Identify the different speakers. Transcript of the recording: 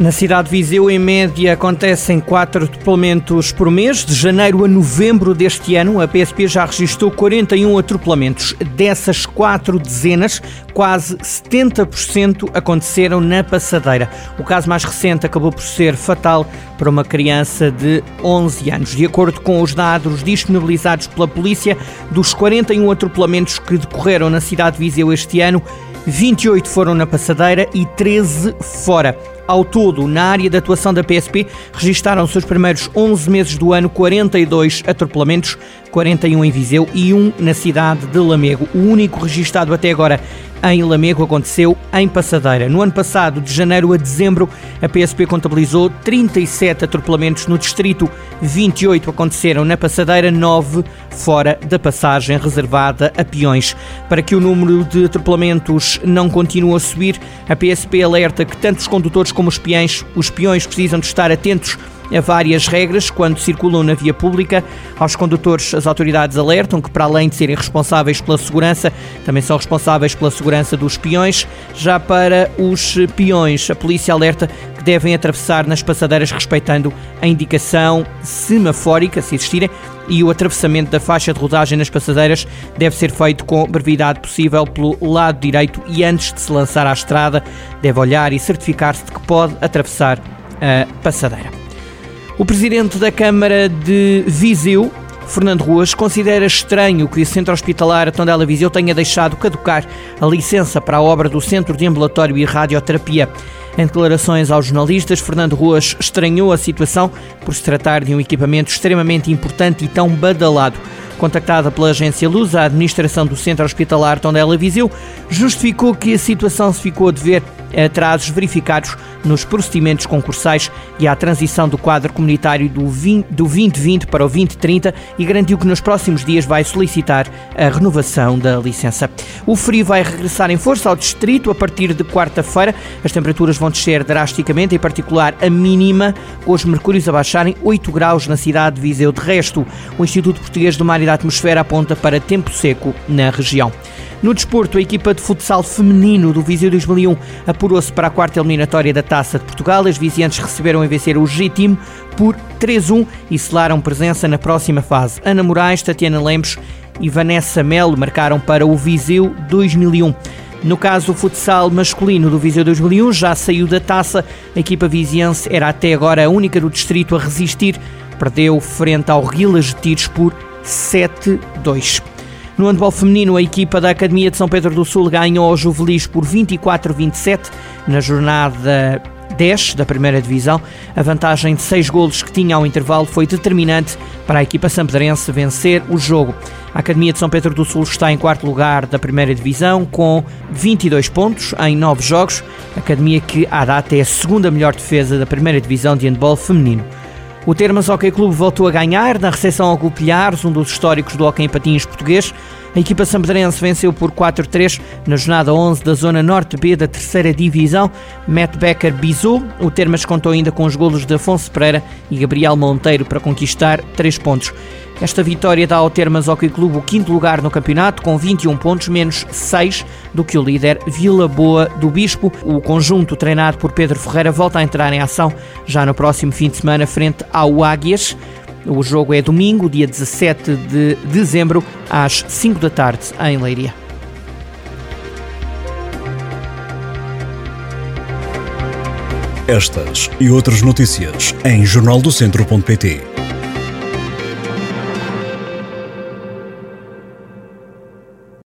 Speaker 1: Na cidade de Viseu, em média, acontecem quatro atropelamentos por mês. De janeiro a novembro deste ano, a PSP já registrou 41 atropelamentos. Dessas quatro dezenas, quase 70% aconteceram na passadeira. O caso mais recente acabou por ser fatal para uma criança de 11 anos. De acordo com os dados disponibilizados pela polícia, dos 41 atropelamentos que decorreram na cidade de Viseu este ano, 28 foram na passadeira e 13 fora. Ao todo, na área de atuação da PSP, registaram-se os primeiros 11 meses do ano 42 atropelamentos, 41 em Viseu e um na cidade de Lamego. O único registado até agora em Lamego aconteceu em Passadeira. No ano passado, de janeiro a dezembro, a PSP contabilizou 37 atropelamentos no distrito, 28 aconteceram na Passadeira, 9 fora da passagem reservada a peões. Para que o número de atropelamentos não continue a subir, a PSP alerta que tanto os condutores como os peões, os peões precisam de estar atentos a várias regras quando circulam na via pública. Aos condutores, as autoridades alertam que, para além de serem responsáveis pela segurança, também são responsáveis pela segurança dos peões. Já para os peões, a polícia alerta que devem atravessar nas passadeiras respeitando a indicação semafórica, se existirem, e o atravessamento da faixa de rodagem nas passadeiras deve ser feito com brevidade possível pelo lado direito e antes de se lançar à estrada deve olhar e certificar-se de que pode atravessar a passadeira. O presidente da Câmara de Viseu, Fernando Ruas, considera estranho que o Centro Hospitalar Tondela Viseu tenha deixado caducar a licença para a obra do Centro de Ambulatório e Radioterapia. Em declarações aos jornalistas, Fernando Ruas estranhou a situação por se tratar de um equipamento extremamente importante e tão badalado. Contactada pela agência Luz, a administração do Centro Hospitalar Tondela Viseu justificou que a situação se ficou a dever atrasos verificados nos procedimentos concursais e à transição do quadro comunitário do, 20, do 2020 para o 2030 e garantiu que nos próximos dias vai solicitar a renovação da licença. O frio vai regressar em força ao distrito a partir de quarta-feira. As temperaturas vão descer drasticamente, em particular a mínima, com os mercúrios a baixarem 8 graus na cidade de Viseu. De resto, o Instituto Português do Mar e da Atmosfera aponta para tempo seco na região. No desporto, a equipa de futsal feminino do Viseu 2001 apurou-se para a quarta eliminatória da Taça de Portugal. As viziantes receberam em vencer o G-Team por 3-1 e selaram presença na próxima fase. Ana Moraes, Tatiana Lemos e Vanessa Melo marcaram para o Viseu 2001. No caso, o futsal masculino do Viseu 2001 já saiu da taça. A equipa viziense era até agora a única do distrito a resistir. Perdeu frente ao Rilas de Tiros por 7-2. No handball feminino, a equipa da Academia de São Pedro do Sul ganhou ao Juvelis por 24-27 na jornada 10 da primeira divisão. A vantagem de 6 golos que tinha ao intervalo foi determinante para a equipa sampedrense vencer o jogo. A Academia de São Pedro do Sul está em quarto lugar da primeira divisão com 22 pontos em 9 jogos. Academia que à data é a segunda melhor defesa da primeira divisão de handball feminino. O Termas Hockey Clube voltou a ganhar na recepção ao Gulpilhares, um dos históricos do hockey em patins português. A equipa sampedrense venceu por 4-3 na jornada 11 da Zona Norte B da terceira divisão. Matt Becker bisou. O Termas contou ainda com os golos de Afonso Pereira e Gabriel Monteiro para conquistar 3 pontos. Esta vitória dá ao Termas Hockey Clube o quinto lugar no campeonato, com 21 pontos, menos 6 do que o líder Vila Boa do Bispo. O conjunto, treinado por Pedro Ferreira, volta a entrar em ação já no próximo fim de semana, frente ao Águias. O jogo é domingo, dia 17 de dezembro, às 5 da tarde, em Leiria.
Speaker 2: Estas e outras notícias em jornaldocentro.pt.